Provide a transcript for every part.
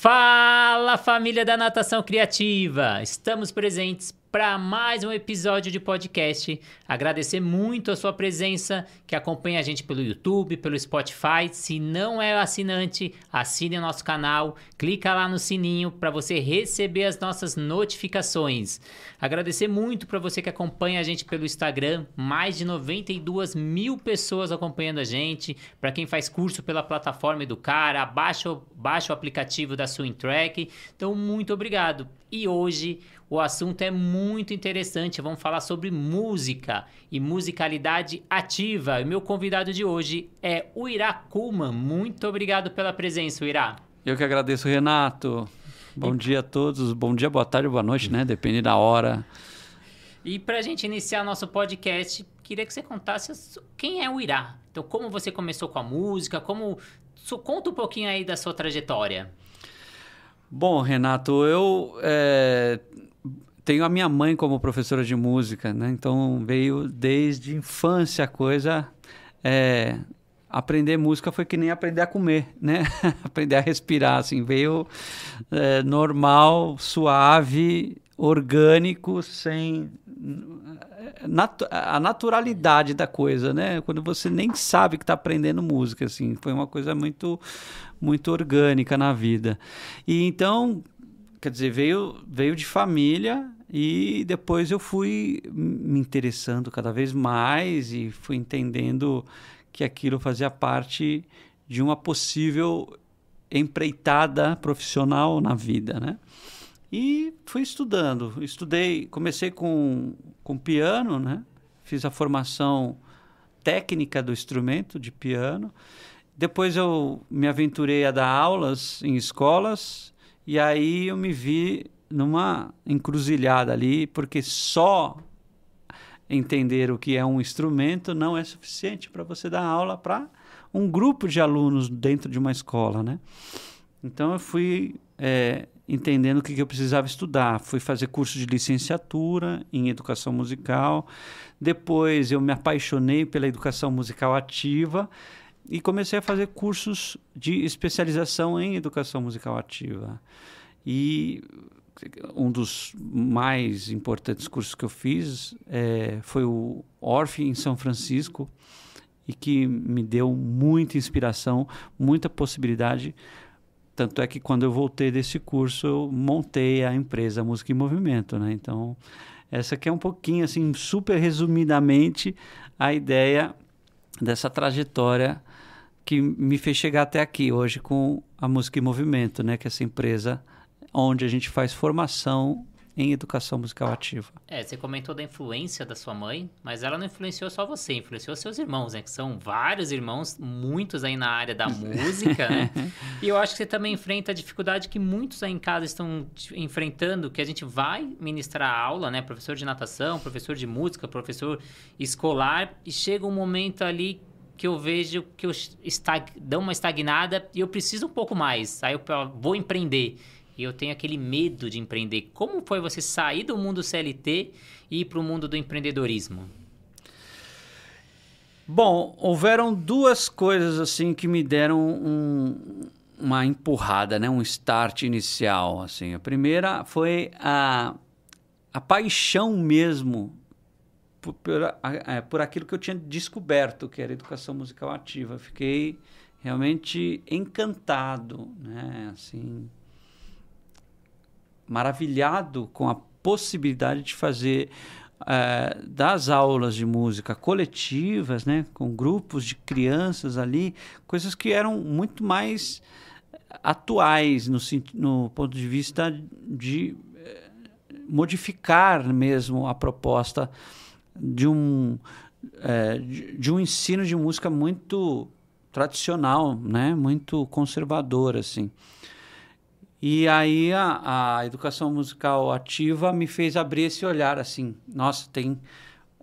Fala família da Natação Criativa! Estamos presentes para mais um episódio de podcast. Agradecer muito a sua presença, que acompanha a gente pelo YouTube, pelo Spotify. Se não é assinante, assine o nosso canal, clica lá no sininho para você receber as nossas notificações. Agradecer muito para você que acompanha a gente pelo Instagram, mais de 92 mil pessoas acompanhando a gente. Para quem faz curso pela plataforma Educar, abaixa, baixa o aplicativo da Swing Então, muito obrigado. E hoje o assunto é muito interessante. Vamos falar sobre música e musicalidade ativa. E meu convidado de hoje é o Irá Kuhlman. Muito obrigado pela presença, Irá. Eu que agradeço, Renato. Bom e... dia a todos. Bom dia, boa tarde, boa noite, né? Depende da hora. E para a gente iniciar nosso podcast, queria que você contasse quem é o Irá. Então, como você começou com a música, como... Conta um pouquinho aí da sua trajetória. Bom, Renato, eu é, tenho a minha mãe como professora de música, né? Então veio desde infância a coisa. É, aprender música foi que nem aprender a comer, né? aprender a respirar, assim, veio é, normal, suave, orgânico, sem nat a naturalidade da coisa, né? Quando você nem sabe que está aprendendo música, assim, foi uma coisa muito, muito orgânica na vida. E então, quer dizer, veio, veio de família e depois eu fui me interessando cada vez mais e fui entendendo que aquilo fazia parte de uma possível empreitada profissional na vida, né? E fui estudando. Estudei, comecei com, com piano, né? Fiz a formação técnica do instrumento de piano. Depois eu me aventurei a dar aulas em escolas e aí eu me vi numa encruzilhada ali, porque só entender o que é um instrumento não é suficiente para você dar aula para um grupo de alunos dentro de uma escola, né? Então eu fui é, entendendo o que, que eu precisava estudar. Fui fazer curso de licenciatura em educação musical. Depois eu me apaixonei pela educação musical ativa e comecei a fazer cursos de especialização em educação musical ativa. E um dos mais importantes cursos que eu fiz é, foi o Orff em São Francisco e que me deu muita inspiração, muita possibilidade. Tanto é que quando eu voltei desse curso, eu montei a empresa Música em Movimento, né? Então, essa aqui é um pouquinho, assim, super resumidamente, a ideia dessa trajetória que me fez chegar até aqui hoje com a Música em Movimento, né? Que é essa empresa onde a gente faz formação em educação musical ativa. É, você comentou da influência da sua mãe, mas ela não influenciou só você, influenciou seus irmãos, né? Que são vários irmãos, muitos aí na área da música, né? E eu acho que você também enfrenta a dificuldade que muitos aí em casa estão enfrentando, que a gente vai ministrar aula, né? Professor de natação, professor de música, professor escolar, e chega um momento ali que eu vejo que eu estag... dão uma estagnada e eu preciso um pouco mais. Aí eu vou empreender e eu tenho aquele medo de empreender. Como foi você sair do mundo CLT e ir para o mundo do empreendedorismo? Bom, houveram duas coisas assim que me deram um, uma empurrada, né? um start inicial. Assim. A primeira foi a, a paixão mesmo por, por, é, por aquilo que eu tinha descoberto, que era educação musical ativa. Fiquei realmente encantado, né? Assim, maravilhado com a possibilidade de fazer uh, das aulas de música coletivas, né, com grupos de crianças ali, coisas que eram muito mais atuais no, no ponto de vista de eh, modificar mesmo a proposta de um é, de, de, um ensino de música muito tradicional, né, muito conservador assim. E aí a, a educação musical ativa me fez abrir esse olhar assim, nossa, tem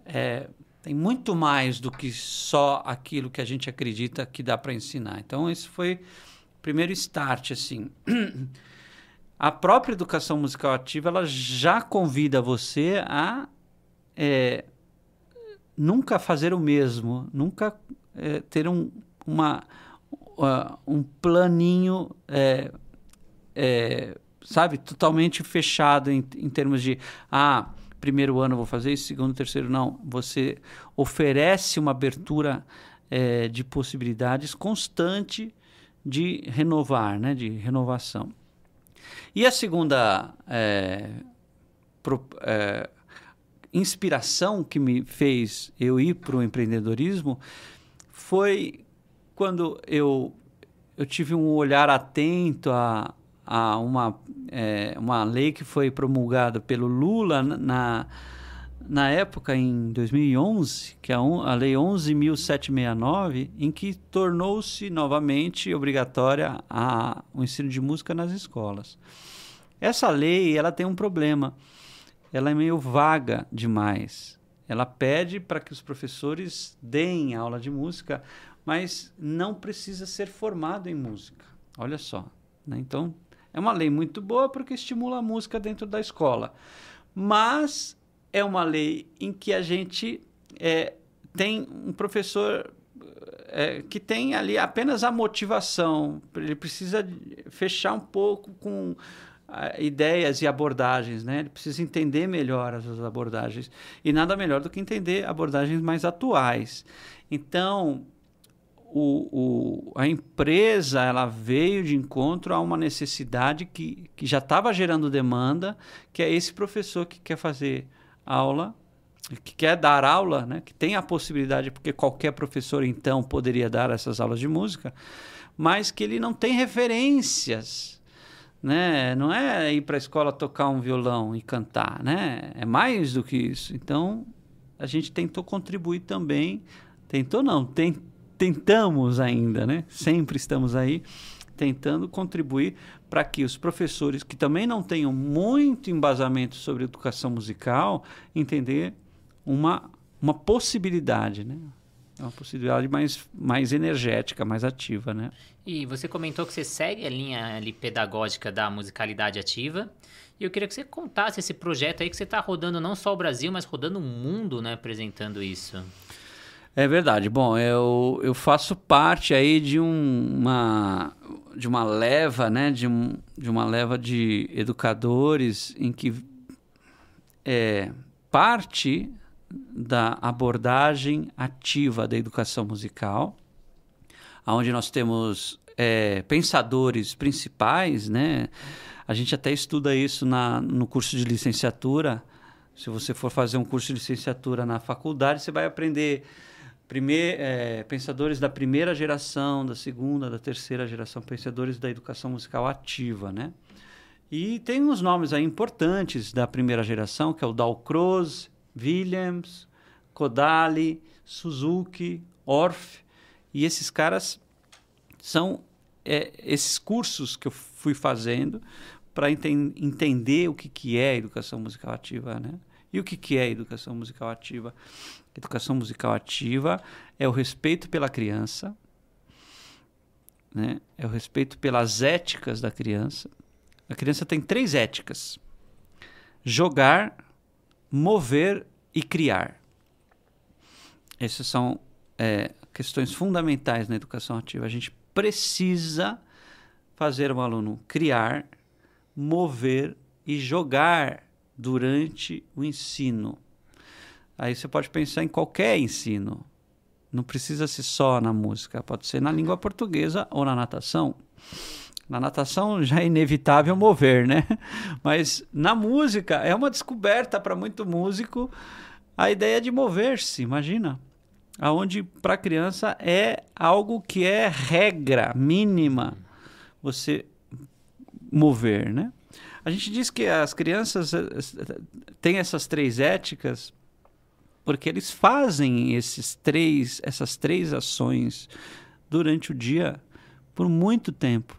é, tem muito mais do que só aquilo que a gente acredita que dá para ensinar. Então esse foi o primeiro start assim. A própria educação musical ativa ela já convida você a é, nunca fazer o mesmo, nunca é, ter um, uma, uh, um planinho é, sabe, totalmente fechado em, em termos de, ah, primeiro ano vou fazer isso, segundo, terceiro não. Você oferece uma abertura é, de possibilidades constante de renovar, né, de renovação. E a segunda é, pro, é, inspiração que me fez eu ir para o empreendedorismo foi quando eu, eu tive um olhar atento a, a uma, é, uma lei que foi promulgada pelo Lula na, na época, em 2011, que é a Lei 11.769, em que tornou-se novamente obrigatória a, o ensino de música nas escolas. Essa lei ela tem um problema. Ela é meio vaga demais. Ela pede para que os professores deem aula de música, mas não precisa ser formado em música. Olha só. Né? Então, é uma lei muito boa porque estimula a música dentro da escola. Mas é uma lei em que a gente é, tem um professor é, que tem ali apenas a motivação, ele precisa fechar um pouco com uh, ideias e abordagens, né? Ele precisa entender melhor as abordagens e nada melhor do que entender abordagens mais atuais. Então, o, o, a empresa ela veio de encontro a uma necessidade que, que já estava gerando demanda, que é esse professor que quer fazer aula, que quer dar aula, né, que tem a possibilidade, porque qualquer professor então poderia dar essas aulas de música, mas que ele não tem referências. Né? Não é ir para a escola tocar um violão e cantar, né? É mais do que isso. Então, a gente tentou contribuir também, tentou não, tem, tentamos ainda, né? Sempre estamos aí tentando contribuir para que os professores que também não tenham muito embasamento sobre educação musical entender uma, uma possibilidade, né? Uma possibilidade mais, mais energética, mais ativa, né? E você comentou que você segue a linha ali pedagógica da musicalidade ativa. E eu queria que você contasse esse projeto aí que você está rodando não só o Brasil, mas rodando o mundo, né? Apresentando isso. É verdade. Bom, eu, eu faço parte aí de um, uma de uma leva, né, de, um, de uma leva de educadores em que é, parte da abordagem ativa da educação musical, onde nós temos é, pensadores principais, né? A gente até estuda isso na, no curso de licenciatura. Se você for fazer um curso de licenciatura na faculdade, você vai aprender primeir, é, pensadores da primeira geração, da segunda, da terceira geração, pensadores da educação musical ativa, né? E tem uns nomes aí importantes da primeira geração, que é o Dalcroze, Williams, Kodali, Suzuki, Orff, e esses caras são é, esses cursos que eu fui fazendo para enten entender o que, que é educação musical ativa, né? E o que, que é educação musical ativa? Educação musical ativa é o respeito pela criança, né? é o respeito pelas éticas da criança. A criança tem três éticas: jogar, mover e criar. Essas são é, questões fundamentais na educação ativa. A gente precisa fazer o aluno criar, mover e jogar durante o ensino. Aí você pode pensar em qualquer ensino. Não precisa ser só na música, pode ser na língua portuguesa ou na natação. Na natação já é inevitável mover, né? Mas na música é uma descoberta para muito músico a ideia de mover-se, imagina. Aonde para criança é algo que é regra mínima você mover, né? A gente diz que as crianças eh, eh, têm essas três éticas porque eles fazem esses três, essas três ações durante o dia por muito tempo.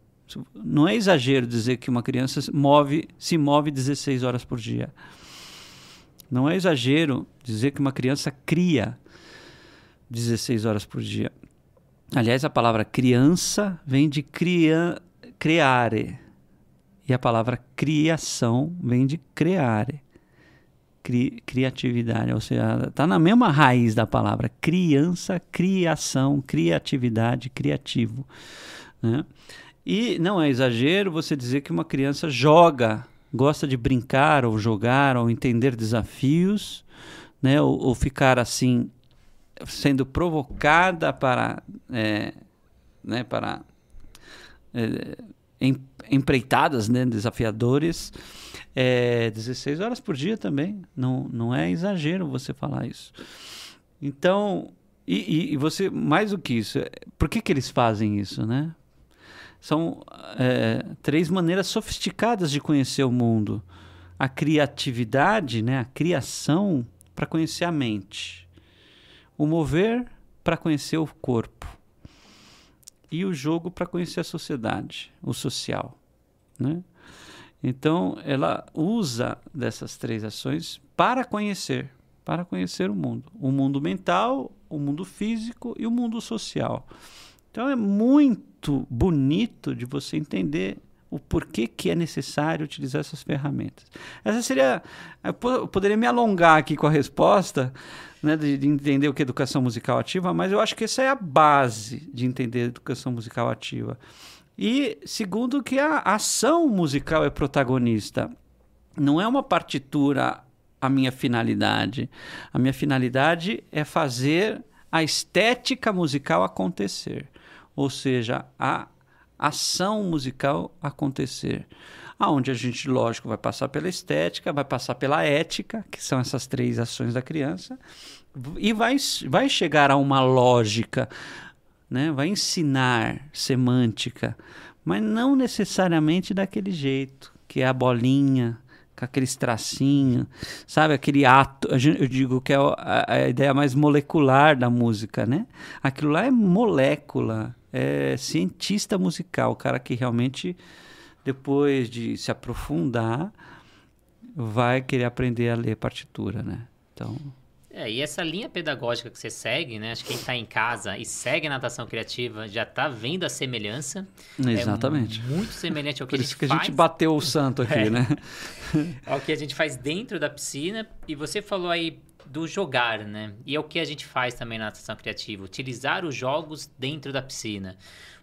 Não é exagero dizer que uma criança move, se move 16 horas por dia. Não é exagero dizer que uma criança cria 16 horas por dia. Aliás, a palavra criança vem de cria, creare, e a palavra criação vem de creare. Cri, criatividade, ou seja, está na mesma raiz da palavra criança, criação, criatividade, criativo. Né? E não é exagero você dizer que uma criança joga, gosta de brincar ou jogar ou entender desafios, né? ou, ou ficar assim sendo provocada para, é, né, para é, em, empreitadas né, desafiadores. É, 16 horas por dia também. Não, não é exagero você falar isso. Então, e, e, você, mais do que isso, por que, que eles fazem isso, né? São é, três maneiras sofisticadas de conhecer o mundo. A criatividade, né, a criação para conhecer a mente. O mover para conhecer o corpo. E o jogo para conhecer a sociedade, o social. Né? Então, ela usa dessas três ações para conhecer, para conhecer o mundo. O mundo mental, o mundo físico e o mundo social. Então, é muito bonito de você entender o porquê que é necessário utilizar essas ferramentas. Essa seria. Eu poderia me alongar aqui com a resposta, né, de, de, entender o que é educação musical ativa, mas eu acho que essa é a base de entender educação musical ativa. E segundo que a ação musical é protagonista. Não é uma partitura a minha finalidade. A minha finalidade é fazer a estética musical acontecer. Ou seja, a ação musical acontecer. Aonde a gente, lógico, vai passar pela estética, vai passar pela ética, que são essas três ações da criança, e vai, vai chegar a uma lógica, né? vai ensinar semântica, mas não necessariamente daquele jeito, que é a bolinha, com aqueles tracinhos, sabe? Aquele ato, eu digo que é a, a, ideia mais molecular da música, né? Aquilo lá é molécula, é cientista musical, o cara que realmente, depois de se aprofundar, vai querer aprender a ler partitura, né? Então... É, e essa linha pedagógica que você segue, né? Acho que quem está em casa e segue a natação criativa já está vendo a semelhança. Exatamente. É muito semelhante ao que Por a gente isso que faz. a gente bateu o santo aqui, É. né? ao que a gente faz dentro da piscina. E você falou aí do jogar, né? E é o que a gente faz também na natação criativa, utilizar os jogos dentro da piscina.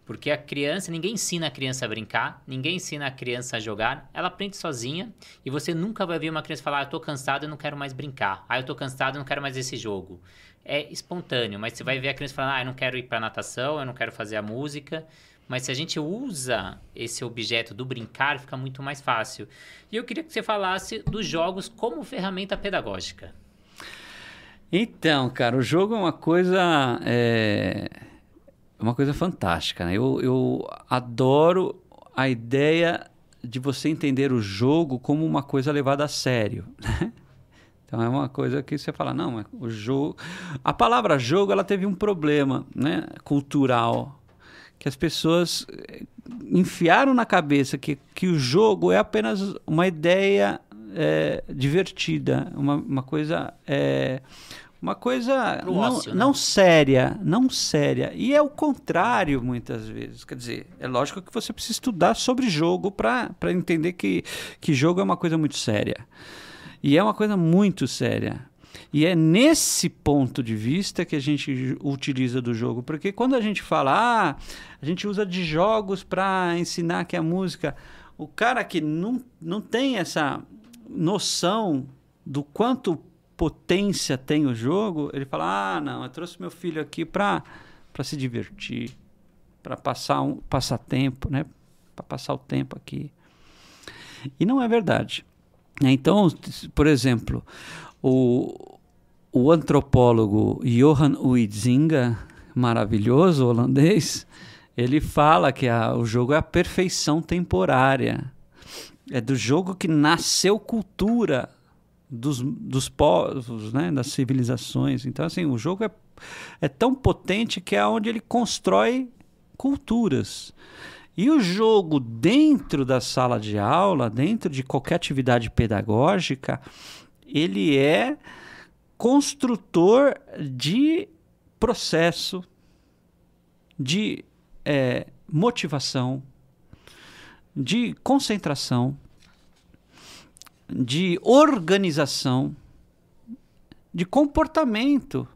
Porque a criança, ninguém ensina a criança a brincar, ninguém ensina a criança a jogar, ela aprende sozinha e você nunca vai ver uma criança falar: ah, eu tô cansado, eu não quero mais brincar. Ah, eu tô cansado, eu não quero mais esse jogo. É espontâneo, mas você vai ver a criança falando: ah, eu não quero ir pra natação, eu não quero fazer a música. Mas se a gente usa esse objeto do brincar, fica muito mais fácil. E eu queria que você falasse dos jogos como ferramenta pedagógica. Então, cara, o jogo é uma coisa. É, uma coisa fantástica, né? Eu, eu adoro a ideia de você entender o jogo como uma coisa levada a sério, né? Então é uma coisa que você fala, não, o jogo. A palavra jogo ela teve um problema né, cultural. Que as pessoas eh, enfiaram na cabeça que, que o jogo é apenas uma ideia é, divertida, uma, uma coisa. É, uma coisa não, ócio, né? não séria, não séria. E é o contrário muitas vezes. Quer dizer, é lógico que você precisa estudar sobre jogo para entender que, que jogo é uma coisa muito séria. E é uma coisa muito séria. E é nesse ponto de vista que a gente utiliza do jogo. Porque quando a gente fala, ah, a gente usa de jogos para ensinar que a música. O cara que não, não tem essa noção do quanto potência tem o jogo, ele fala: ah, não, eu trouxe meu filho aqui para se divertir, para passar um passatempo, né? Para passar o tempo aqui. E não é verdade. Então, por exemplo, o, o antropólogo Johan Huizinga, maravilhoso holandês, ele fala que a, o jogo é a perfeição temporária. É do jogo que nasceu cultura dos, dos povos, né, das civilizações. Então, assim, o jogo é, é tão potente que é onde ele constrói culturas. E o jogo dentro da sala de aula, dentro de qualquer atividade pedagógica, ele é construtor de processo, de é, motivação, de concentração, de organização, de comportamento.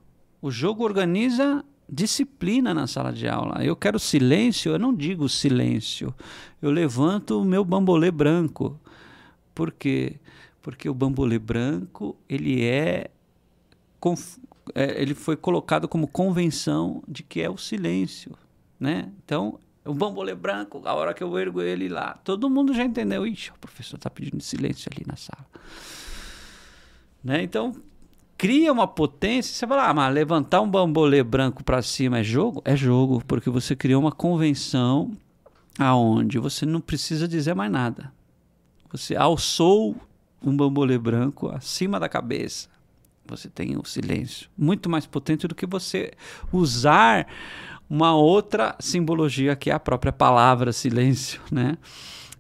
O jogo organiza disciplina na sala de aula. Eu quero silêncio, eu não digo silêncio. Eu levanto o meu bambolê branco. Por quê? Porque o bambolê branco, ele é, é ele foi colocado como convenção de que é o silêncio, né? Então, o bambolê branco, a hora que eu ergo ele lá, todo mundo já entendeu. Ixi, o professor está pedindo silêncio ali na sala. Né? Então, cria uma potência. Você fala, ah, mas levantar um bambolê branco para cima é jogo? É jogo, porque você criou uma convenção aonde você não precisa dizer mais nada. Você alçou um bambolê branco acima da cabeça. Você tem o silêncio. Muito mais potente do que você usar uma outra simbologia que é a própria palavra silêncio, né?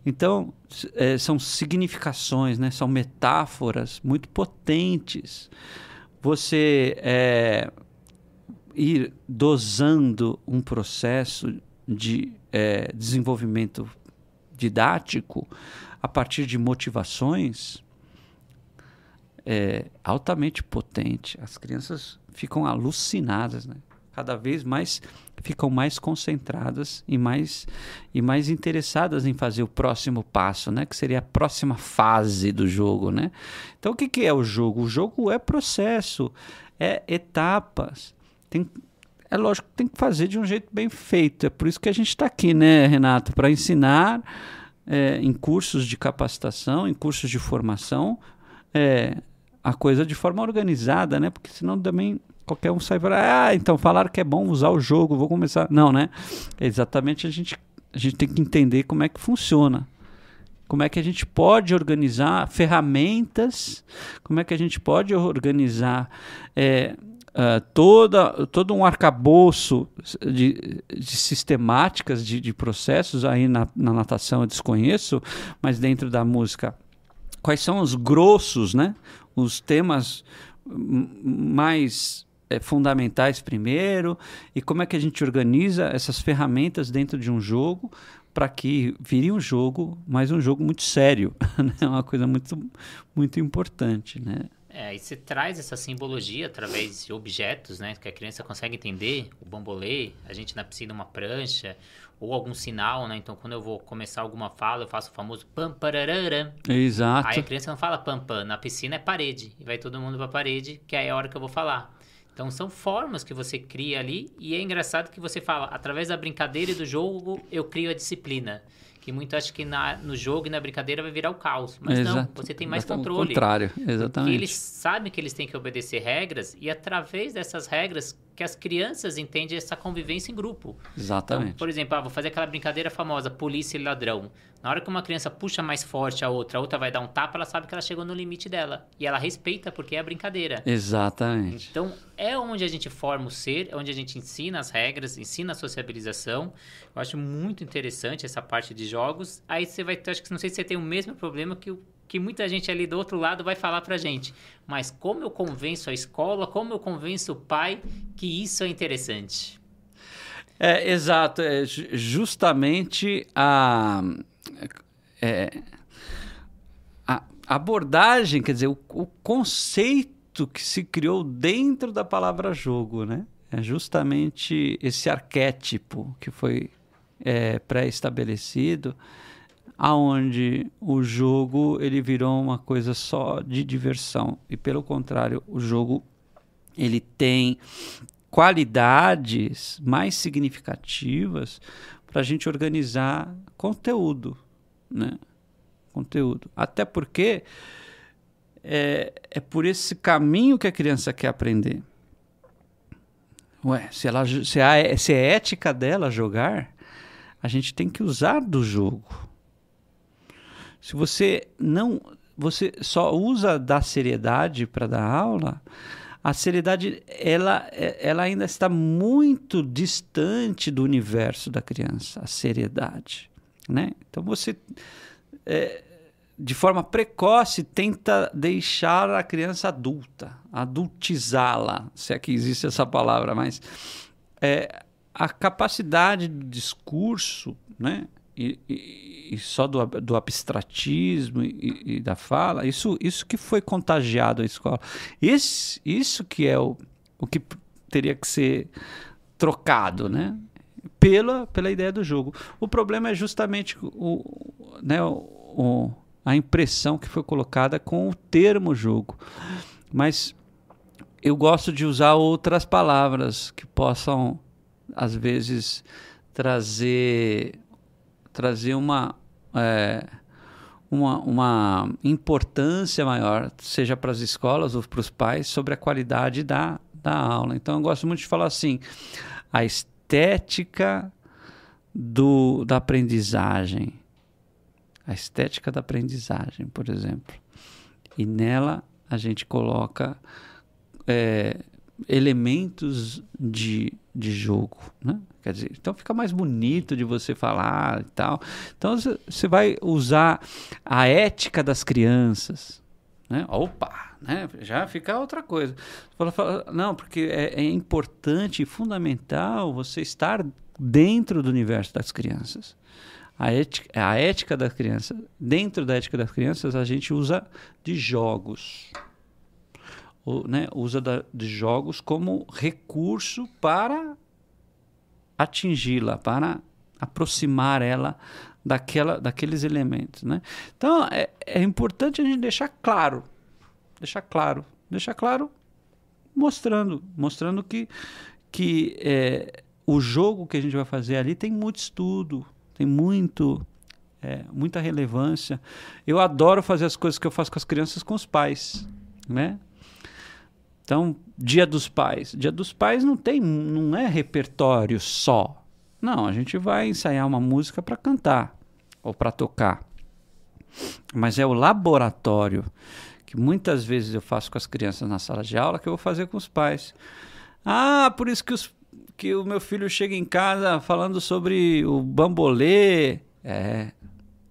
Então, é, são significações, né? são metáforas muito potentes. Você é, ir dosando um processo de é, desenvolvimento didático a partir de motivações é altamente potente. As crianças ficam alucinadas, né? Cada vez mais ficam mais concentradas e mais e mais interessadas em fazer o próximo passo, né? Que seria a próxima fase do jogo, né? Então o que, que é o jogo? O jogo é processo, é etapas. Tem, é lógico que tem que fazer de um jeito bem feito. É por isso que a gente está aqui, né, Renato? Para ensinar é, em cursos de capacitação, em cursos de formação, é, a coisa de forma organizada, né? Porque senão também qualquer um sai para ah, então falaram que é bom usar o jogo, vou começar. Não, né? exatamente a gente a gente tem que entender como é que funciona. Como é que a gente pode organizar ferramentas, como é que a gente pode organizar é, uh, toda, todo um arcabouço de, de sistemáticas, de, de, processos, aí na, na natação eu desconheço, mas dentro da música, quais são os grossos, né? os temas mais é, fundamentais primeiro e como é que a gente organiza essas ferramentas dentro de um jogo para que vire um jogo, mas um jogo muito sério, né? É uma coisa muito, muito importante, né? É, e você traz essa simbologia através de objetos, né? Que a criança consegue entender. O bambolê, a gente na piscina uma prancha, ou algum sinal, né? Então, quando eu vou começar alguma fala, eu faço o famoso pam pararara. Exato. Aí a criança não fala pam pam. Na piscina é parede. E vai todo mundo pra parede, que aí é a hora que eu vou falar. Então são formas que você cria ali e é engraçado que você fala, através da brincadeira e do jogo eu crio a disciplina. Que muito acha que na, no jogo e na brincadeira vai virar o caos. Mas Exato. não, você tem mais controle. O contrário, exatamente. Porque eles sabem que eles têm que obedecer regras e através dessas regras que as crianças entendem essa convivência em grupo. Exatamente. Então, por exemplo, ah, vou fazer aquela brincadeira famosa, polícia e ladrão. Na hora que uma criança puxa mais forte a outra, a outra vai dar um tapa, ela sabe que ela chegou no limite dela. E ela respeita porque é a brincadeira. Exatamente. Então, é onde a gente forma o ser, é onde a gente ensina as regras, ensina a sociabilização. Eu acho muito interessante essa parte de jogos. Aí você vai, acho que não sei se você tem o mesmo problema que o que muita gente ali do outro lado vai falar pra gente. Mas como eu convenço a escola, como eu convenço o pai que isso é interessante? É, exato. É justamente a, é, a abordagem, quer dizer, o, o conceito que se criou dentro da palavra jogo, né? É justamente esse arquétipo que foi é, pré-estabelecido aonde o jogo ele virou uma coisa só de diversão e pelo contrário o jogo ele tem qualidades mais significativas para a gente organizar conteúdo, né? Conteúdo. Até porque é, é por esse caminho que a criança quer aprender. Ué, se, ela, se, a, se é ética dela jogar, a gente tem que usar do jogo. Se você não, você só usa da seriedade para dar aula, a seriedade ela, ela ainda está muito distante do universo da criança, a seriedade, né? Então você é, de forma precoce tenta deixar a criança adulta, adultizá-la, se é que existe essa palavra, mas é, a capacidade do discurso, né? E, e, só do, do abstratismo e, e, da fala, isso, isso que foi contagiado à escola. Esse, isso que é o, o que teria que ser trocado, né? Pela, pela ideia do jogo. O problema é justamente o, né, o, o, a impressão que foi colocada com o termo jogo. Mas eu gosto de usar outras palavras que possam, às vezes, trazer, trazer uma, é, uma, uma importância maior, seja para as escolas ou para os pais, sobre a qualidade da, da aula. Então, eu gosto muito de falar assim: a estética do, da aprendizagem. A estética da aprendizagem, por exemplo. E nela a gente coloca é, elementos de, de jogo, né? Quer dizer, então fica mais bonito de você falar e tal. Então você vai usar a ética das crianças, né? Opa, né? Já fica outra coisa. Fala, fala, não, porque é, é importante e fundamental você estar dentro do universo das crianças. A ética, a ética das crianças, dentro da ética das crianças, a gente usa de jogos né, usa da, de jogos como recurso para atingi-la, para aproximar ela daquela, daqueles elementos. Né? Então é, é importante a gente deixar claro, deixar claro, deixar claro, mostrando, mostrando que, que é, o jogo que a gente vai fazer ali tem muito estudo, tem muito é, muita relevância. Eu adoro fazer as coisas que eu faço com as crianças com os pais, né? Então, Dia dos Pais. Dia dos Pais não tem, não é repertório só. Não, a gente vai ensaiar uma música para cantar ou para tocar. Mas é o laboratório que muitas vezes eu faço com as crianças na sala de aula que eu vou fazer com os pais. Ah, por isso que, os, que o meu filho chega em casa falando sobre o bambolê. É,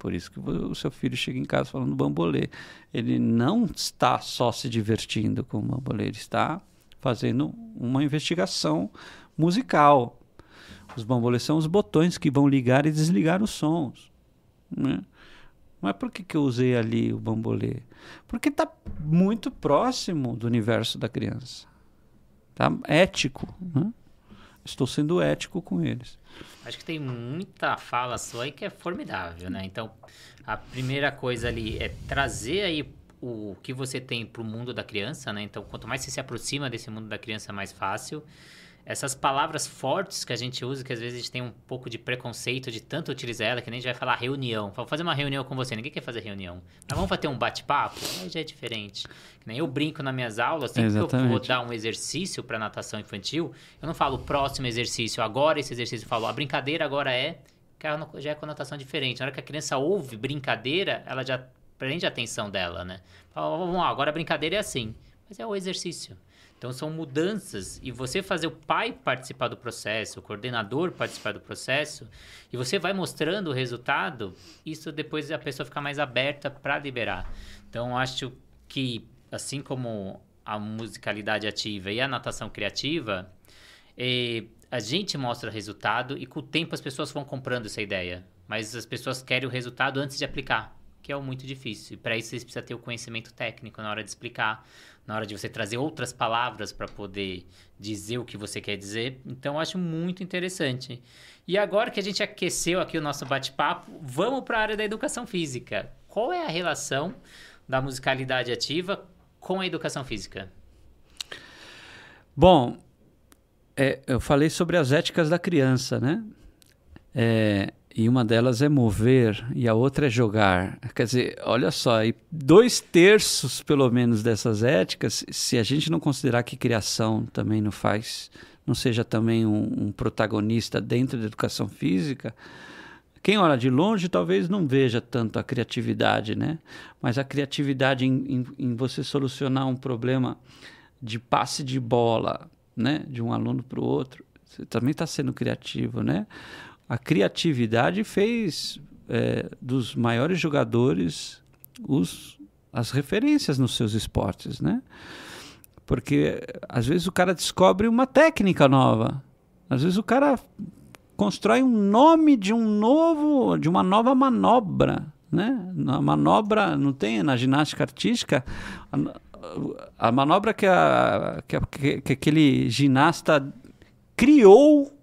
por isso que o seu filho chega em casa falando bambolê. Ele não está só se divertindo com o bambolê, ele está fazendo uma investigação musical. Os bambolês são os botões que vão ligar e desligar os sons. Né? Mas por que, que eu usei ali o bambolê? Porque está muito próximo do universo da criança. Está ético. Né? Estou sendo ético com eles. Acho que tem muita fala sua aí que é formidável, né? Então, a primeira coisa ali é trazer aí o que você tem para o mundo da criança, né? Então, quanto mais você se aproxima desse mundo da criança, mais fácil essas palavras fortes que a gente usa, que às vezes a gente tem um pouco de preconceito de tanto utilizar ela, que nem a gente vai falar reunião. Vou fazer uma reunião com você, ninguém quer fazer reunião. Mas vamos fazer um bate-papo? Aí já é diferente. Que nem eu brinco nas minhas aulas, sempre Exatamente. que eu vou dar um exercício para natação infantil, eu não falo próximo exercício, agora esse exercício, eu falo a brincadeira agora é, já é conotação diferente. Na hora que a criança ouve brincadeira, ela já prende a atenção dela, né? Fala, vamos lá, agora a brincadeira é assim. Mas é o exercício. Então são mudanças e você fazer o pai participar do processo, o coordenador participar do processo, e você vai mostrando o resultado, isso depois a pessoa fica mais aberta para liberar. Então acho que assim como a musicalidade ativa e a natação criativa, eh, a gente mostra resultado e com o tempo as pessoas vão comprando essa ideia, mas as pessoas querem o resultado antes de aplicar, que é o muito difícil. Para isso você precisa ter o conhecimento técnico na hora de explicar na hora de você trazer outras palavras para poder dizer o que você quer dizer. Então, acho muito interessante. E agora que a gente aqueceu aqui o nosso bate-papo, vamos para a área da educação física. Qual é a relação da musicalidade ativa com a educação física? Bom, é, eu falei sobre as éticas da criança, né? É, e uma delas é mover e a outra é jogar. Quer dizer, olha só, e dois terços pelo menos dessas éticas, se a gente não considerar que criação também não faz, não seja também um, um protagonista dentro da educação física, quem olha de longe talvez não veja tanto a criatividade, né? Mas a criatividade em, em, em você solucionar um problema de passe de bola, né? De um aluno para o outro, você também está sendo criativo, né? A criatividade fez é, dos maiores jogadores os, as referências nos seus esportes, né? Porque às vezes o cara descobre uma técnica nova, às vezes o cara constrói um nome de um novo, de uma nova manobra, né? Na manobra não tem na ginástica artística a, a manobra que, a, que, a, que, que aquele ginasta criou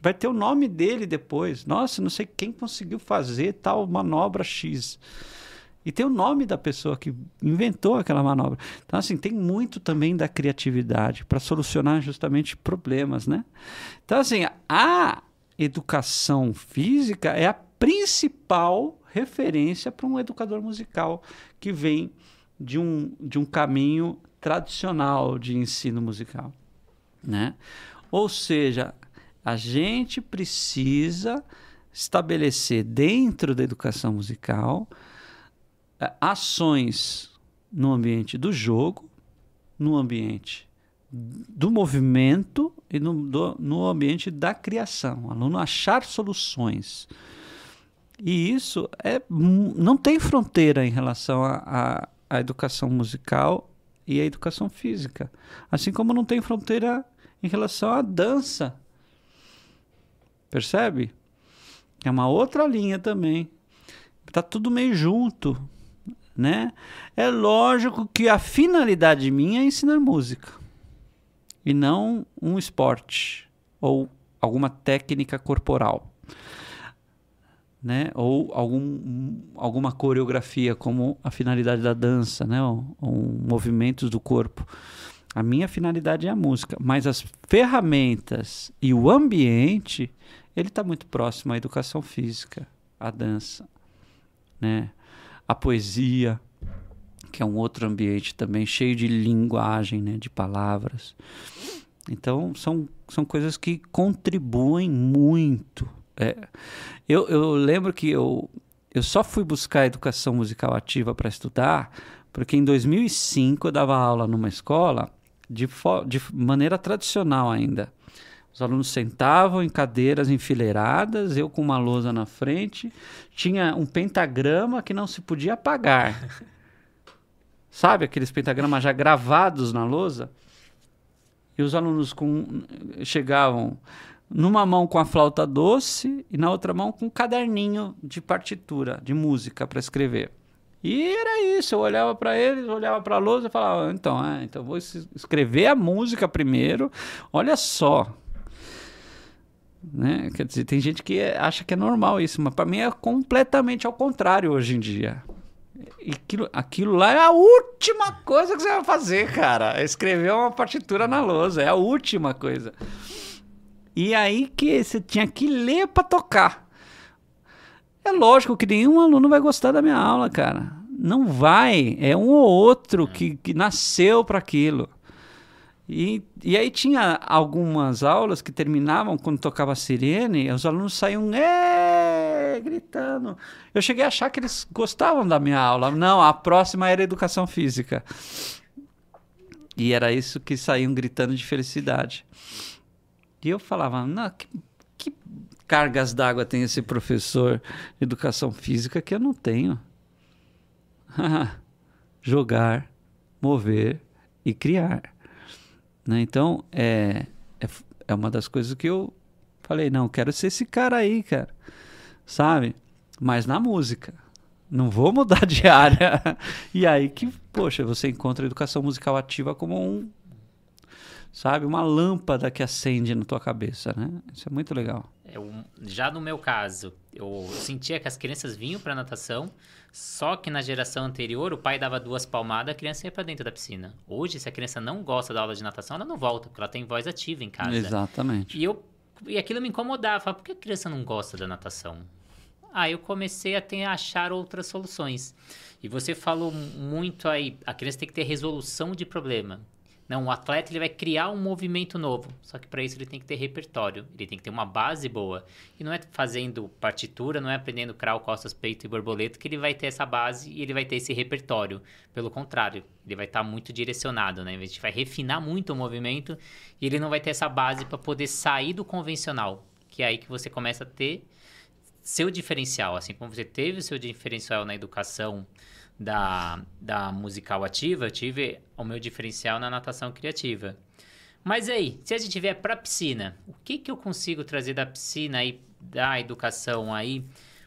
vai ter o nome dele depois. Nossa, não sei quem conseguiu fazer tal manobra X. E tem o nome da pessoa que inventou aquela manobra. Então, assim, tem muito também da criatividade para solucionar justamente problemas, né? Então, assim, a educação física é a principal referência para um educador musical que vem de um, de um caminho tradicional de ensino musical, né? Ou seja, a gente precisa estabelecer dentro da educação musical é, ações no ambiente do jogo, no ambiente do movimento e no, do, no ambiente da criação. O aluno achar soluções. E isso é, não tem fronteira em relação à educação musical e à educação física. Assim como não tem fronteira em relação à dança Percebe? É uma outra linha também. Tá tudo meio junto, né? É lógico que a finalidade minha é ensinar música e não um esporte ou alguma técnica corporal, né? Ou algum, alguma coreografia como a finalidade da dança, né? Ou, ou movimentos do corpo. A minha finalidade é a música, mas as ferramentas e o ambiente, ele está muito próximo à educação física, à dança, né? A poesia, que é um outro ambiente também cheio de linguagem, né? De palavras. Então, são, são coisas que contribuem muito. É, eu, eu lembro que eu, eu só fui buscar educação musical ativa para estudar porque em 2005 eu dava aula numa escola de, de maneira tradicional ainda. Os alunos sentavam em cadeiras enfileiradas, eu com uma lousa na frente, tinha um pentagrama que não se podia apagar. Sabe aqueles pentagramas já gravados na lousa? E os alunos com, chegavam numa mão com a flauta doce e na outra mão com um caderninho de partitura, de música para escrever. E era isso, eu olhava para eles, olhava para a lousa e falava, então, ah, então vou escrever a música primeiro. Olha só. Né? Quer dizer, tem gente que acha que é normal isso, mas para mim é completamente ao contrário hoje em dia. E aquilo, aquilo lá é a última coisa que você vai fazer, cara. É escrever uma partitura na lousa, é a última coisa. E aí que você tinha que ler para tocar. É lógico que nenhum aluno vai gostar da minha aula, cara. Não vai. É um ou outro que, que nasceu para aquilo. E, e aí tinha algumas aulas que terminavam quando tocava a sirene, os alunos saíam gritando. Eu cheguei a achar que eles gostavam da minha aula. Não, a próxima era educação física. E era isso que saíam gritando de felicidade. E eu falava, não, que, que cargas d'água tem esse professor de educação física que eu não tenho? Jogar, mover e criar. Né? Então, é, é, é uma das coisas que eu falei, não, quero ser esse cara aí, cara. Sabe? Mas na música. Não vou mudar de área. e aí que, poxa, você encontra a educação musical ativa como um, sabe, uma lâmpada que acende na tua cabeça, né? Isso é muito legal. Eu, já no meu caso, eu sentia que as crianças vinham para natação, só que na geração anterior o pai dava duas palmadas, a criança ia para dentro da piscina. Hoje, se a criança não gosta da aula de natação, ela não volta, porque ela tem voz ativa em casa. Exatamente. E eu e aquilo me incomodava, falava, por que a criança não gosta da natação? Aí eu comecei a, ter, a achar outras soluções. E você falou muito aí, a criança tem que ter resolução de problema. Não, o atleta ele vai criar um movimento novo. Só que para isso ele tem que ter repertório, ele tem que ter uma base boa. E não é fazendo partitura, não é aprendendo crawl, costas, peito e borboleta que ele vai ter essa base e ele vai ter esse repertório. Pelo contrário, ele vai estar tá muito direcionado, né? A gente vai refinar muito o movimento e ele não vai ter essa base para poder sair do convencional, que é aí que você começa a ter seu diferencial, assim como você teve o seu diferencial na educação da, da musical ativa, eu tive o meu diferencial na natação criativa. Mas aí, se a gente vier para piscina, o que, que eu consigo trazer da piscina aí, da educação aí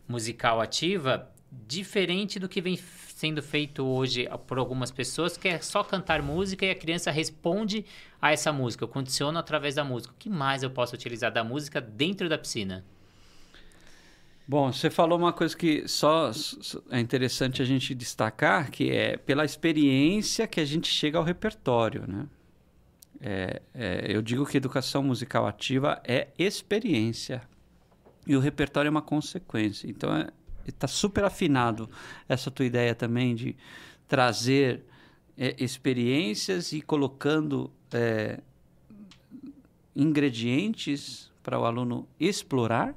musical ativa diferente do que vem sendo feito hoje por algumas pessoas, que é só cantar música e a criança responde a essa música, eu condiciono através da música. O que mais eu posso utilizar da música dentro da piscina? Bom, você falou uma coisa que só é interessante a gente destacar, que é pela experiência que a gente chega ao repertório, né? É, é, eu digo que educação musical ativa é experiência e o repertório é uma consequência. Então, é, está super afinado essa tua ideia também de trazer é, experiências e colocando é, ingredientes para o aluno explorar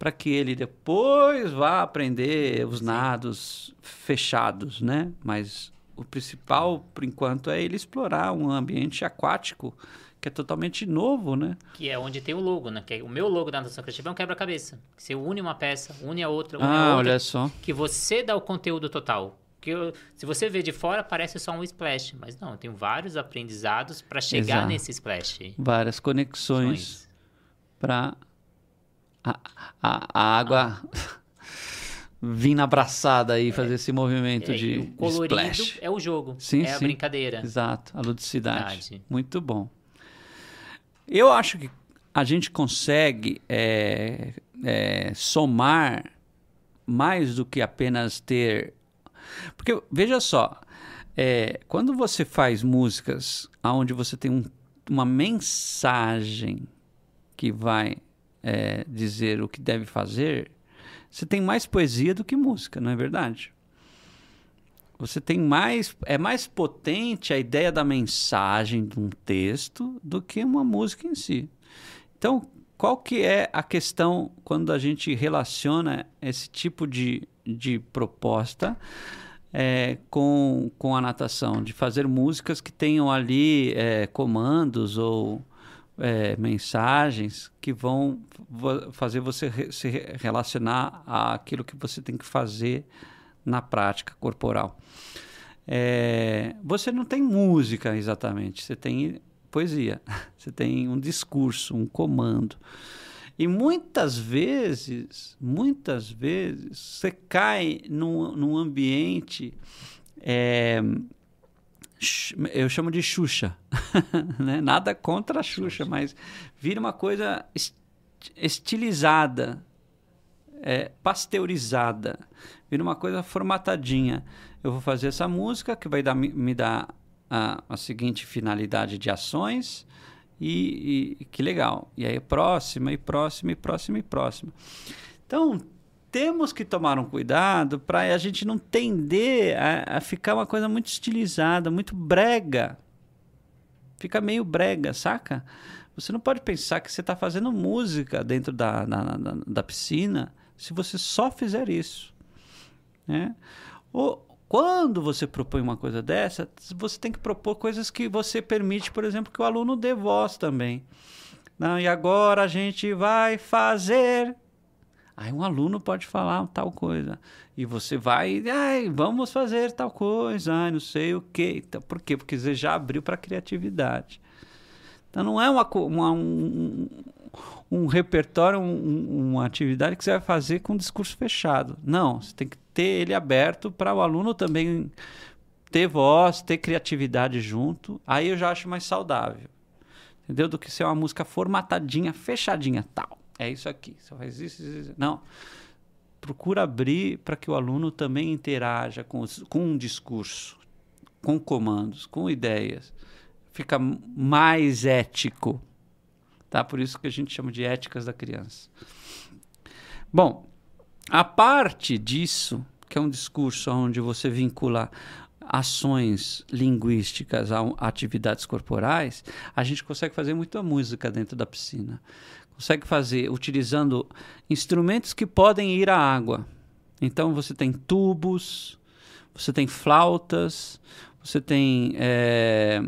para que ele depois vá aprender os nados fechados, né? Mas o principal, por enquanto, é ele explorar um ambiente aquático que é totalmente novo, né? Que é onde tem o logo, né? Que é, o meu logo da natação criativa é um quebra-cabeça. Você une uma peça, une a outra, une ah, a outra. olha só. Que você dá o conteúdo total. Que eu, se você vê de fora, parece só um splash. Mas não, tem vários aprendizados para chegar Exato. nesse splash. Várias conexões para a, a, a água vir na abraçada e fazer esse movimento é, de o colorido splash. é o jogo, sim, é sim. a brincadeira. Exato, a ludicidade. Verdade. Muito bom. Eu acho que a gente consegue é, é, somar mais do que apenas ter. Porque, veja só, é, quando você faz músicas onde você tem um, uma mensagem que vai é, dizer o que deve fazer, você tem mais poesia do que música, não é verdade? Você tem mais. É mais potente a ideia da mensagem de um texto do que uma música em si. Então, qual que é a questão quando a gente relaciona esse tipo de, de proposta é, com, com a natação? De fazer músicas que tenham ali é, comandos ou é, mensagens que vão fazer você re se relacionar àquilo que você tem que fazer na prática corporal. É, você não tem música exatamente, você tem poesia, você tem um discurso, um comando. E muitas vezes, muitas vezes, você cai num, num ambiente é, eu chamo de Xuxa, né? nada contra a Xuxa, mas vira uma coisa estilizada, é, pasteurizada, vira uma coisa formatadinha. Eu vou fazer essa música que vai dar, me dar a, a seguinte finalidade de ações e, e que legal. E aí próxima, e próxima, e próxima, e próxima. Então, temos que tomar um cuidado para a gente não tender a, a, ficar uma coisa muito estilizada, muito brega. Fica meio brega, saca? Você não pode pensar que você está fazendo música dentro da, da, da, da, piscina se você só fizer isso. Né? Ou, quando você propõe uma coisa dessa, você tem que propor coisas que você permite, por exemplo, que o aluno dê voz também. Não, e agora a gente vai fazer Aí um aluno pode falar tal coisa. E você vai, ai, vamos fazer tal coisa, ai, não sei o quê. Então, por quê? Porque você já abriu para a criatividade. Então não é uma, uma um, um, repertório, um, uma atividade que você vai fazer com discurso fechado. Não, você tem que ter ele aberto para o aluno também ter voz, ter criatividade junto. Aí eu já acho mais saudável. Entendeu? Do que ser uma música formatadinha, fechadinha, tal é isso aqui, só faz isso, isso, isso. Não. Procura abrir para que o aluno também interaja com, os, com um discurso, com comandos, com ideias. Fica mais ético. Tá? Por isso que a gente chama de éticas da criança. Bom, a parte disso, que é um discurso onde você vincula ações linguísticas a atividades corporais, a gente consegue fazer muita música dentro da piscina consegue fazer utilizando instrumentos que podem ir à água. Então você tem tubos, você tem flautas, você tem. É,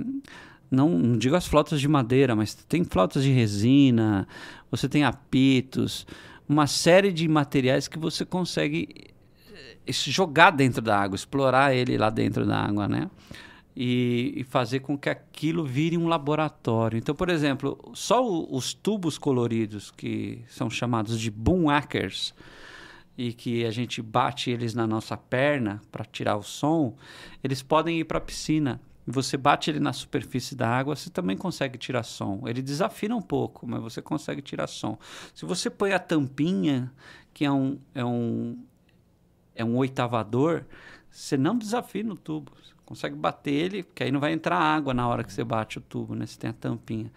não, não, digo as flautas de madeira, mas tem flautas de resina, você tem apitos, uma série de materiais que você consegue eh, jogar dentro da água, explorar ele lá dentro da água, né? E, e, fazer com que aquilo vire um laboratório. Então, por exemplo, só o, os tubos coloridos, que são chamados de boomwhackers, e que a gente bate eles na nossa perna para tirar o som, eles podem ir para a piscina. Você bate ele na superfície da água, você também consegue tirar som. Ele desafina um pouco, mas você consegue tirar som. Se você põe a tampinha, que é um, é um, é um oitavador, você não desafina o tubo. Consegue bater ele, porque aí não vai entrar água na hora que você bate o tubo, né? Você tem a tampinha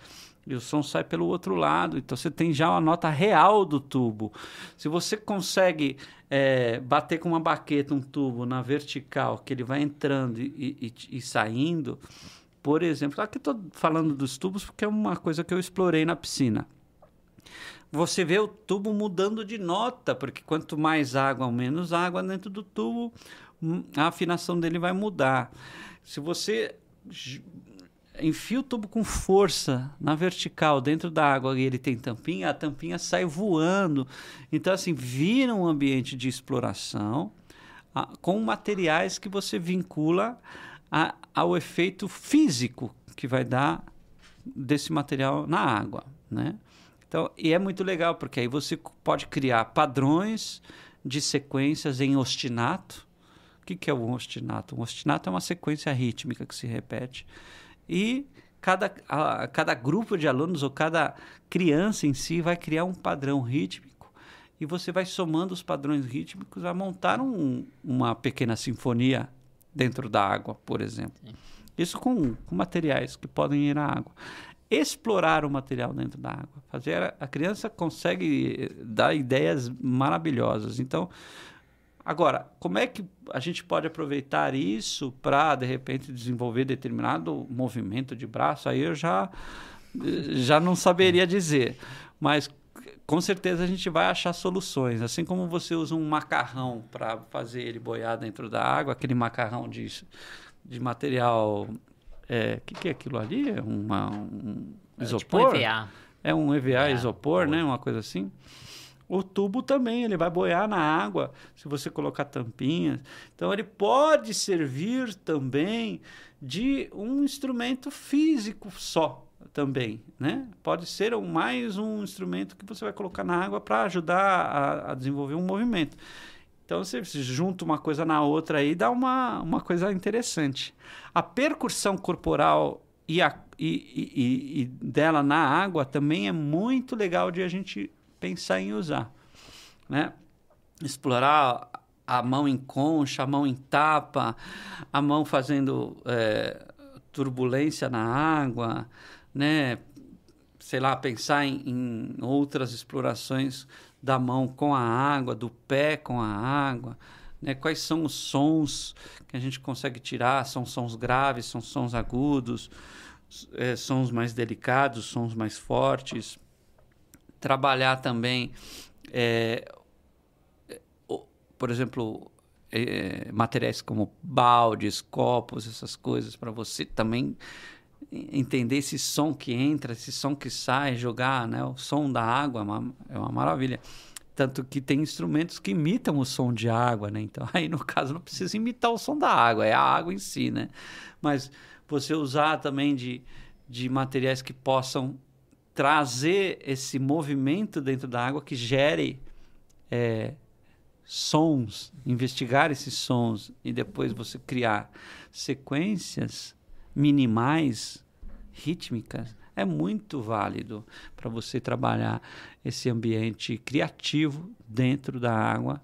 e o som sai pelo outro lado. Então você tem já a nota real do tubo. Se você consegue é, bater com uma baqueta um tubo na vertical, que ele vai entrando e, e, e saindo, por exemplo, aqui estou falando dos tubos porque é uma coisa que eu explorei na piscina. Você vê o tubo mudando de nota, porque quanto mais água menos água dentro do tubo, a afinação dele vai mudar. Se você enfia o tubo com força na vertical dentro da água e ele tem tampinha, a tampinha sai voando. Então, assim, vira um ambiente de exploração a, com materiais que você vincula a, ao efeito físico que vai dar desse material na água, né? Então, e é muito legal, porque aí você pode criar padrões de sequências em ostinato. O que, que é o ostinato? Um ostinato é uma sequência rítmica que se repete e cada, a, cada grupo de alunos ou cada criança em si vai criar um padrão rítmico e você vai somando os padrões rítmicos a montar um, uma pequena sinfonia dentro da água, por exemplo. Sim. Isso com, com, materiais que podem ir na água. Explorar o material dentro da água. Fazer a, a criança consegue dar ideias maravilhosas. Então, Agora, como é que a gente pode aproveitar isso para, de repente, desenvolver determinado movimento de braço? Aí eu já, já não saberia dizer. Mas com certeza a gente vai achar soluções. Assim como você usa um macarrão para fazer ele boiar dentro da água, aquele macarrão de, de material. O é, que, que é aquilo ali? É uma, um isopor? É, tipo um EVA. É um EVA, EVA isopor, né? Uma coisa assim. O tubo também, ele vai boiar na água se você colocar tampinhas. Então, ele pode servir também de um instrumento físico só também, né? Pode ser mais um instrumento que você vai colocar na água para ajudar a, a, desenvolver um movimento. Então, você junta uma coisa na outra aí, dá uma, uma coisa interessante. A percussão corporal e, a, e, e, e dela na água também é muito legal de a gente pensar em usar, né? Explorar a mão em concha, a mão em tapa, a mão fazendo é, turbulência na água, né? Sei lá, pensar em, em outras explorações da mão com a água, do pé com a água, né? Quais são os sons que a gente consegue tirar? São sons graves, são sons agudos, é, sons mais delicados, sons mais fortes trabalhar também, é, por exemplo, é, materiais como baldes, copos, essas coisas, para você também entender esse som que entra, esse som que sai, jogar, né? O som da água é uma, é uma maravilha. Tanto que tem instrumentos que imitam o som de água, né? Então, aí no caso não precisa imitar o som da água, é a água em si, né? Mas você usar também de, de materiais que possam trazer esse movimento dentro da água que gere é, sons, investigar esses sons e depois você criar sequências minimais, rítmicas, é muito válido para você trabalhar esse ambiente criativo dentro da água,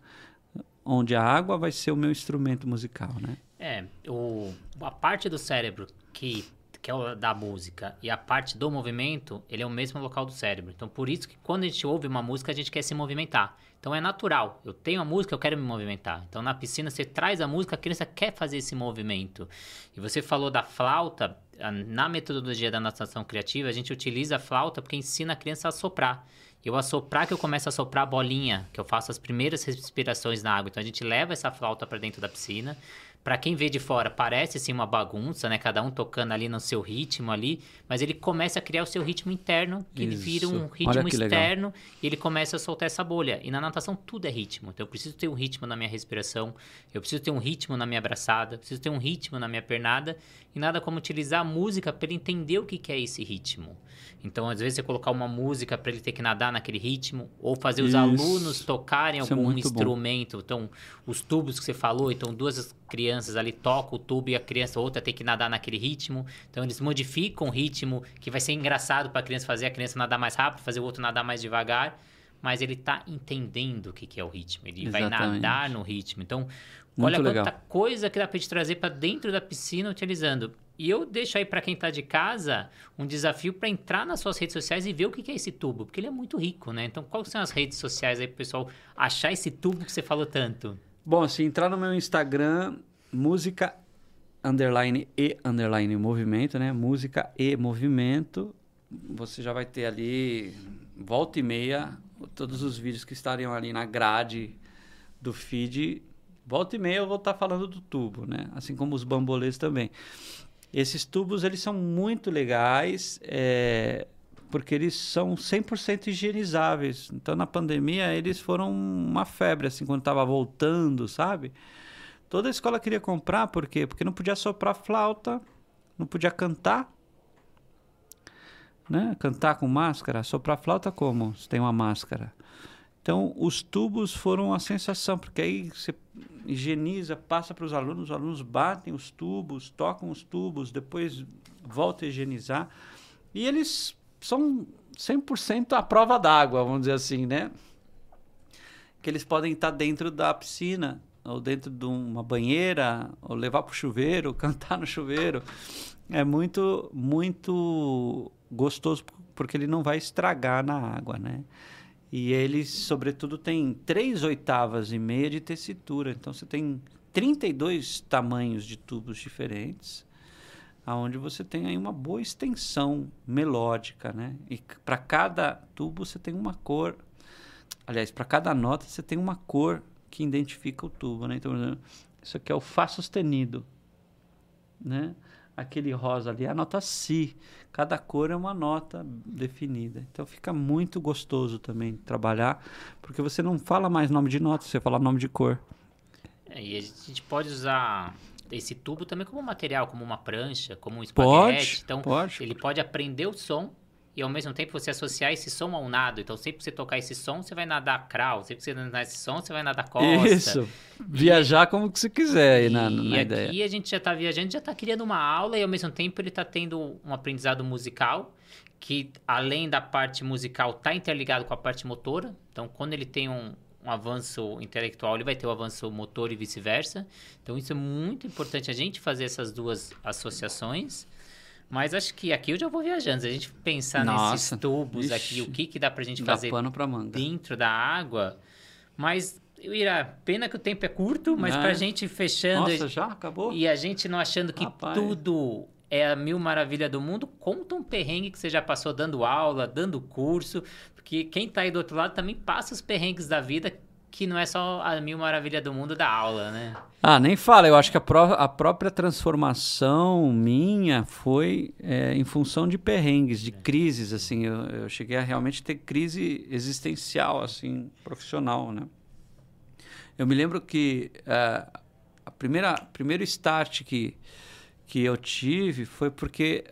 onde a água vai ser o meu instrumento musical, né? É, o, a parte do cérebro que que é o da música, e a parte do movimento, ele é o mesmo local do cérebro. Então, por isso que quando a gente ouve uma música, a gente quer se movimentar. Então, é natural. Eu tenho a música, eu quero me movimentar. Então, na piscina, você traz a música, a criança quer fazer esse movimento. E você falou da flauta. Na metodologia da natação criativa, a gente utiliza a flauta porque ensina a criança a soprar. Eu assoprar que eu começo a soprar a bolinha, que eu faço as primeiras respirações na água. Então a gente leva essa flauta para dentro da piscina para quem vê de fora, parece assim uma bagunça, né? Cada um tocando ali no seu ritmo ali, mas ele começa a criar o seu ritmo interno, que ele vira um ritmo externo legal. e ele começa a soltar essa bolha. E na natação tudo é ritmo. Então eu preciso ter um ritmo na minha respiração, eu preciso ter um ritmo na minha abraçada, eu preciso ter um ritmo na minha pernada e nada como utilizar a música para ele entender o que, que é esse ritmo. Então, às vezes, você colocar uma música para ele ter que nadar naquele ritmo, ou fazer os Isso. alunos tocarem Isso é algum é instrumento. Bom. Então, os tubos que você falou, então duas crianças ali tocam o tubo e a criança outra tem que nadar naquele ritmo. Então, eles modificam o ritmo, que vai ser engraçado para a criança fazer a criança nadar mais rápido, fazer o outro nadar mais devagar. Mas ele está entendendo o que, que é o ritmo. Ele Exatamente. vai nadar no ritmo. Então, muito olha legal. quanta coisa que dá para te trazer para dentro da piscina utilizando. E eu deixo aí para quem está de casa um desafio para entrar nas suas redes sociais e ver o que é esse tubo, porque ele é muito rico, né? Então, quais são as redes sociais aí para o pessoal achar esse tubo que você falou tanto? Bom, se entrar no meu Instagram, música underline e underline movimento, né? Música e movimento, você já vai ter ali volta e meia todos os vídeos que estariam ali na grade do feed. Volta e meia eu vou estar falando do tubo, né? Assim como os bambolês também. Esses tubos eles são muito legais, é, porque eles são 100% higienizáveis. Então, na pandemia, eles foram uma febre, assim, quando estava voltando, sabe? Toda a escola queria comprar, por quê? Porque não podia soprar flauta, não podia cantar. Né? Cantar com máscara, soprar flauta como? Se tem uma máscara. Então, os tubos foram a sensação, porque aí você higieniza, passa para os alunos, os alunos batem os tubos, tocam os tubos, depois volta a higienizar. E eles são 100% à prova d'água, vamos dizer assim, né? Que eles podem estar dentro da piscina, ou dentro de uma banheira, ou levar para o chuveiro, cantar no chuveiro. É muito, muito gostoso, porque ele não vai estragar na água, né? E ele, sobretudo, tem 3 oitavas e meia de tessitura. Então, você tem 32 tamanhos de tubos diferentes, aonde você tem aí uma boa extensão melódica, né? E para cada tubo você tem uma cor. Aliás, para cada nota você tem uma cor que identifica o tubo, né? Então, isso aqui é o Fá sustenido, né? aquele rosa ali é a nota Si. Cada cor é uma nota definida. Então fica muito gostoso também trabalhar, porque você não fala mais nome de nota, você fala nome de cor. É, e a gente pode usar esse tubo também como material, como uma prancha, como um espaguete. Pode, então pode. ele pode aprender o som e ao mesmo tempo você associar esse som ao nado. Então, sempre que você tocar esse som, você vai nadar crawl. Sempre que você nadar esse som, você vai nadar costa. Isso. Viajar como que você quiser aí na, na e ideia. E aqui a gente já está viajando, já está criando uma aula e ao mesmo tempo ele está tendo um aprendizado musical que, além da parte musical, está interligado com a parte motora. Então, quando ele tem um, um avanço intelectual, ele vai ter o um avanço motor e vice-versa. Então, isso é muito importante a gente fazer essas duas associações. Mas acho que aqui eu já vou viajando. Se a gente pensar Nossa, nesses tubos ixi, aqui, o que, que dá pra gente fazer pano pra manga. dentro da água. Mas, Ira, pena que o tempo é curto, mas é. pra gente fechando. Nossa, já acabou? E a gente não achando que Rapaz. tudo é a mil maravilha do mundo, conta um perrengue que você já passou dando aula, dando curso, porque quem tá aí do outro lado também passa os perrengues da vida que não é só a mil maravilha do mundo da aula, né? Ah, nem fala. Eu acho que a, pró a própria transformação minha foi é, em função de perrengues, de crises, assim. Eu, eu, cheguei a realmente ter crise existencial, assim, profissional, né? Eu me lembro que é, a primeira primeiro start que que eu tive foi porque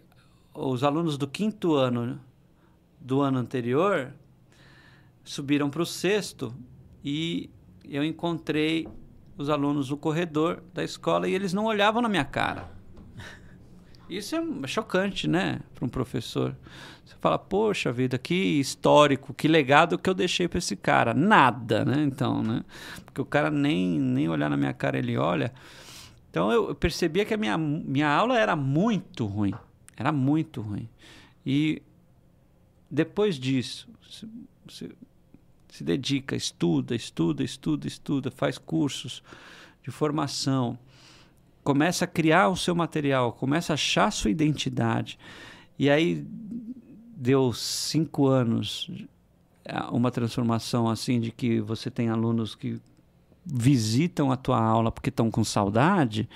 os alunos do quinto ano do ano anterior subiram para o sexto e eu encontrei os alunos no corredor da escola e eles não olhavam na minha cara. Isso é chocante, né, para um professor. Você fala, poxa vida, que histórico, que legado que eu deixei para esse cara. Nada, né? Então, né? Porque o cara nem, nem olhar na minha cara ele olha. Então eu percebia que a minha, minha aula era muito ruim. Era muito ruim. E depois disso, você se dedica, estuda, estuda, estuda, estuda, faz cursos de formação, começa a criar o seu material, começa a achar a sua identidade. E aí deu cinco anos uma transformação assim de que você tem alunos que visitam a tua aula porque estão com saudade,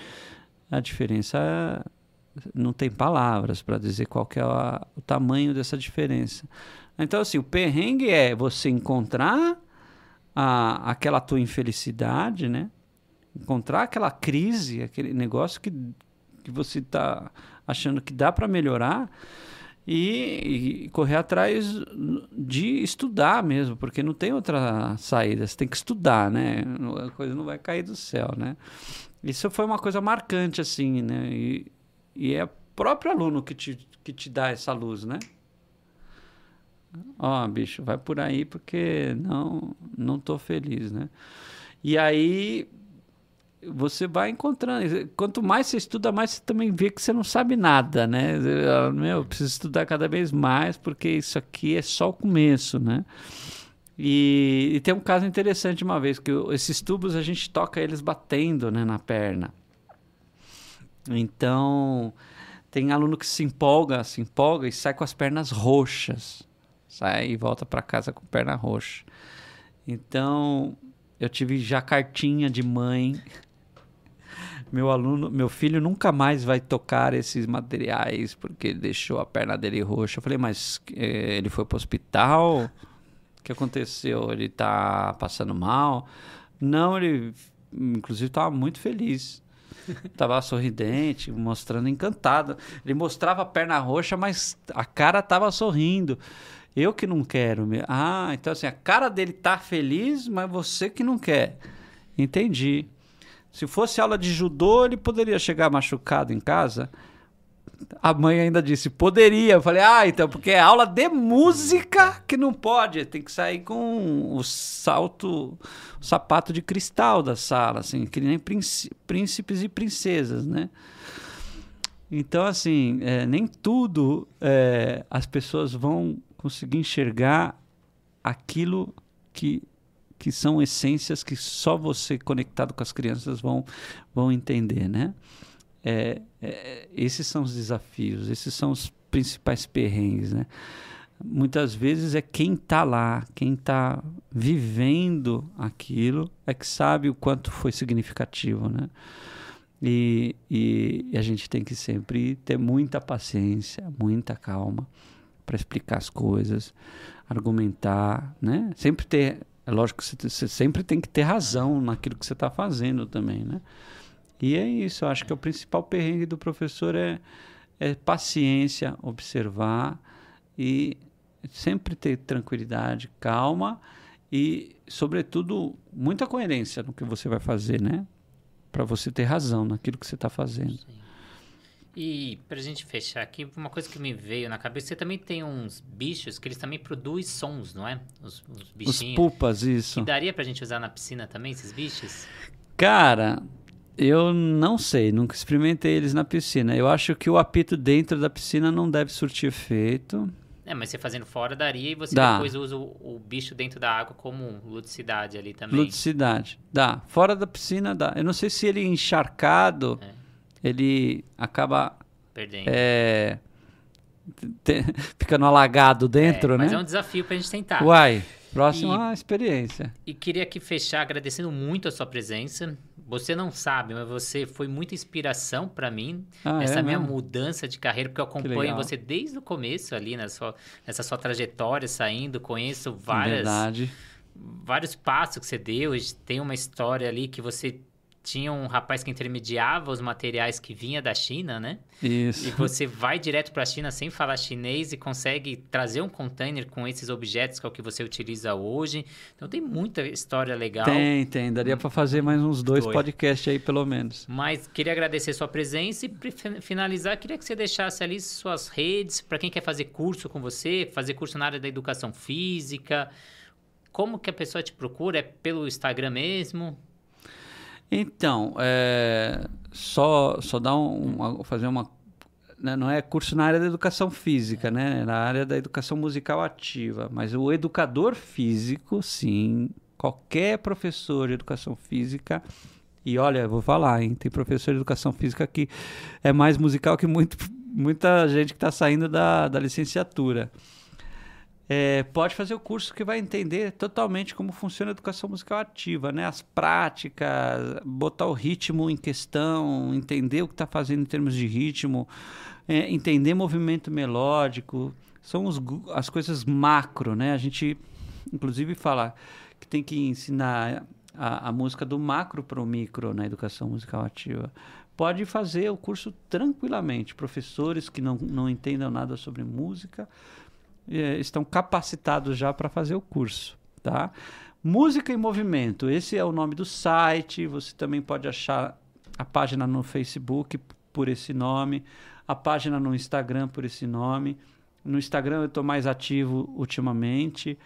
a diferença não tem palavras para dizer qual é a, o tamanho dessa diferença. Então, assim, o perrengue é você encontrar a, aquela tua infelicidade, né? Encontrar aquela crise, aquele negócio que, que você está achando que dá para melhorar e, e, correr atrás de estudar mesmo, porque não tem outra saída, você tem que estudar, né? A coisa não vai cair do céu, né? Isso foi uma coisa marcante, assim, né? E, e é o próprio aluno que te, que te dá essa luz, né? Ó, oh, bicho, vai por aí porque não não tô feliz, né? E aí você vai encontrando. Quanto mais você estuda, mais você também vê que você não sabe nada, né? Meu, preciso estudar cada vez mais porque isso aqui é só o começo, né? E, e tem um caso interessante uma vez que esses tubos a gente toca eles batendo, né, na perna. Então tem aluno que se empolga, se empolga e sai com as pernas roxas, sai e volta para casa com perna roxa. Então eu tive já cartinha de mãe meu aluno, meu filho nunca mais vai tocar esses materiais porque ele deixou a perna dele roxa. Eu falei, mas eh, ele foi para o hospital? O que aconteceu? Ele está passando mal? Não, ele inclusive estava muito feliz. Tava sorridente, mostrando encantado. Ele mostrava a perna roxa, mas a cara tava sorrindo. Eu que não quero. Ah, então assim, a cara dele tá feliz, mas você que não quer. Entendi. Se fosse aula de judô, ele poderia chegar machucado em casa. A mãe ainda disse, poderia. Eu falei, ah, então, porque é aula de música que não pode. Tem que sair com o salto, o sapato de cristal da sala, assim, que nem príncipes e princesas, né? Então, assim, é, nem tudo é, as pessoas vão conseguir enxergar aquilo que que são essências que só você conectado com as crianças vão, vão entender, né? É, é, esses são os desafios, esses são os principais perrengues, né? Muitas vezes é quem está lá, quem está vivendo aquilo, é que sabe o quanto foi significativo, né? E, e, e a gente tem que sempre ter muita paciência, muita calma para explicar as coisas, argumentar, né? Sempre ter é lógico que você, sempre tem que ter razão naquilo que você está fazendo também, né? E é isso, eu acho que o principal perrengue do professor é, é paciência, observar e sempre ter tranquilidade, calma e, sobretudo, muita coerência no que você vai fazer, né? Para você ter razão naquilo que você está fazendo. Sim. E pra gente fechar aqui, uma coisa que me veio na cabeça, você também tem uns bichos que eles também produzem sons, não é? Os, os bichinhos. Os pupas, isso. Que daria pra gente usar na piscina também, esses bichos? Cara, eu não sei, nunca experimentei eles na piscina. Eu acho que o apito dentro da piscina não deve surtir efeito. É, mas você fazendo fora daria e você Dá. depois usa o, o, bicho dentro da água como ludicidade ali também. Ludicidade, dá. Fora da piscina dá. Eu não sei se ele encharcado... É ele acaba perdendo. É, te, ficando alagado dentro, é, mas né? Mas é um desafio para a gente tentar. Uai, próxima e, experiência. E queria aqui fechar agradecendo muito a sua presença. Você não sabe, mas você foi muita inspiração para mim ah, nessa é minha mesmo? mudança de carreira, porque eu acompanho você desde o começo ali na sua, nessa sua trajetória saindo, conheço várias, Verdade. vários passos que você deu. Tem uma história ali que você tinha um rapaz que intermediava os materiais que vinha da China, né? Isso. E você vai direto para a China sem falar chinês e consegue trazer um container com esses objetos que é o que você utiliza hoje. Então tem muita história legal. Tem, tem. Daria para fazer mais uns dois, dois, podcasts aí, pelo menos. Mas queria agradecer sua presença e para finalizar, queria que você deixasse ali suas redes para quem quer fazer curso com você, fazer curso na área da educação física. Como que a pessoa te procura? É pelo Instagram mesmo? Então, é, só, só dar um, uma, fazer uma. Né, não é curso na área da educação física, né? É na área da educação musical ativa. Mas o educador físico, sim, qualquer professor de educação física. E olha, vou falar, hein? Tem professor de educação física que é mais musical que muito, muita gente que está saindo da, da licenciatura. É, pode fazer o curso que vai entender totalmente como funciona a educação musical ativa, né? As práticas, botar o ritmo em questão, entender o que está fazendo em termos de ritmo, é, entender movimento melódico, são os, as coisas macro, né? A gente, inclusive, fala que tem que ensinar a, a música do macro para o micro na educação musical ativa. Pode fazer o curso tranquilamente. Professores que não, não entendam nada sobre música estão capacitados já para fazer o curso, tá? Música em Movimento, esse é o nome do site. Você também pode achar a página no Facebook por esse nome, a página no Instagram por esse nome. No Instagram eu estou mais ativo ultimamente.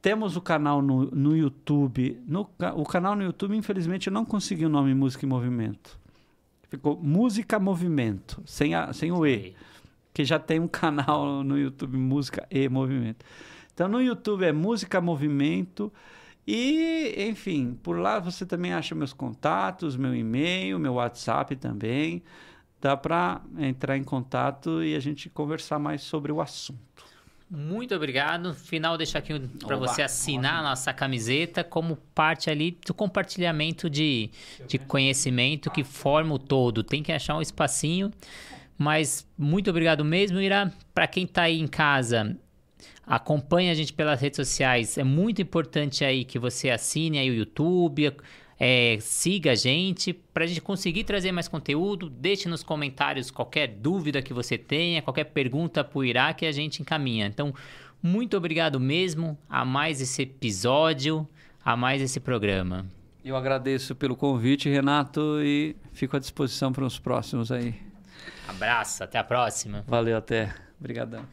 Temos o canal no, no YouTube. No, o canal no YouTube, infelizmente, eu não consegui o nome Música em Movimento. Ficou Música Movimento, sem, a, sem o E. Que já tem um canal no YouTube, Música e Movimento. Então no YouTube é Música Movimento. E, enfim, por lá você também acha meus contatos, meu e-mail, meu WhatsApp também. Dá para entrar em contato e a gente conversar mais sobre o assunto. Muito obrigado. Final, deixar aqui para você assinar a nossa camiseta como parte ali do compartilhamento de, de conhecimento que forma o todo. Tem que achar um espacinho. Mas muito obrigado mesmo, Ira. Para quem está aí em casa, acompanhe a gente pelas redes sociais. É muito importante aí que você assine aí o YouTube, é, siga a gente para a gente conseguir trazer mais conteúdo. Deixe nos comentários qualquer dúvida que você tenha, qualquer pergunta para o Irá que a gente encaminha. Então, muito obrigado mesmo a mais esse episódio, a mais esse programa. Eu agradeço pelo convite, Renato, e fico à disposição para os próximos aí. Abraço, até a próxima. Valeu, até. Obrigadão.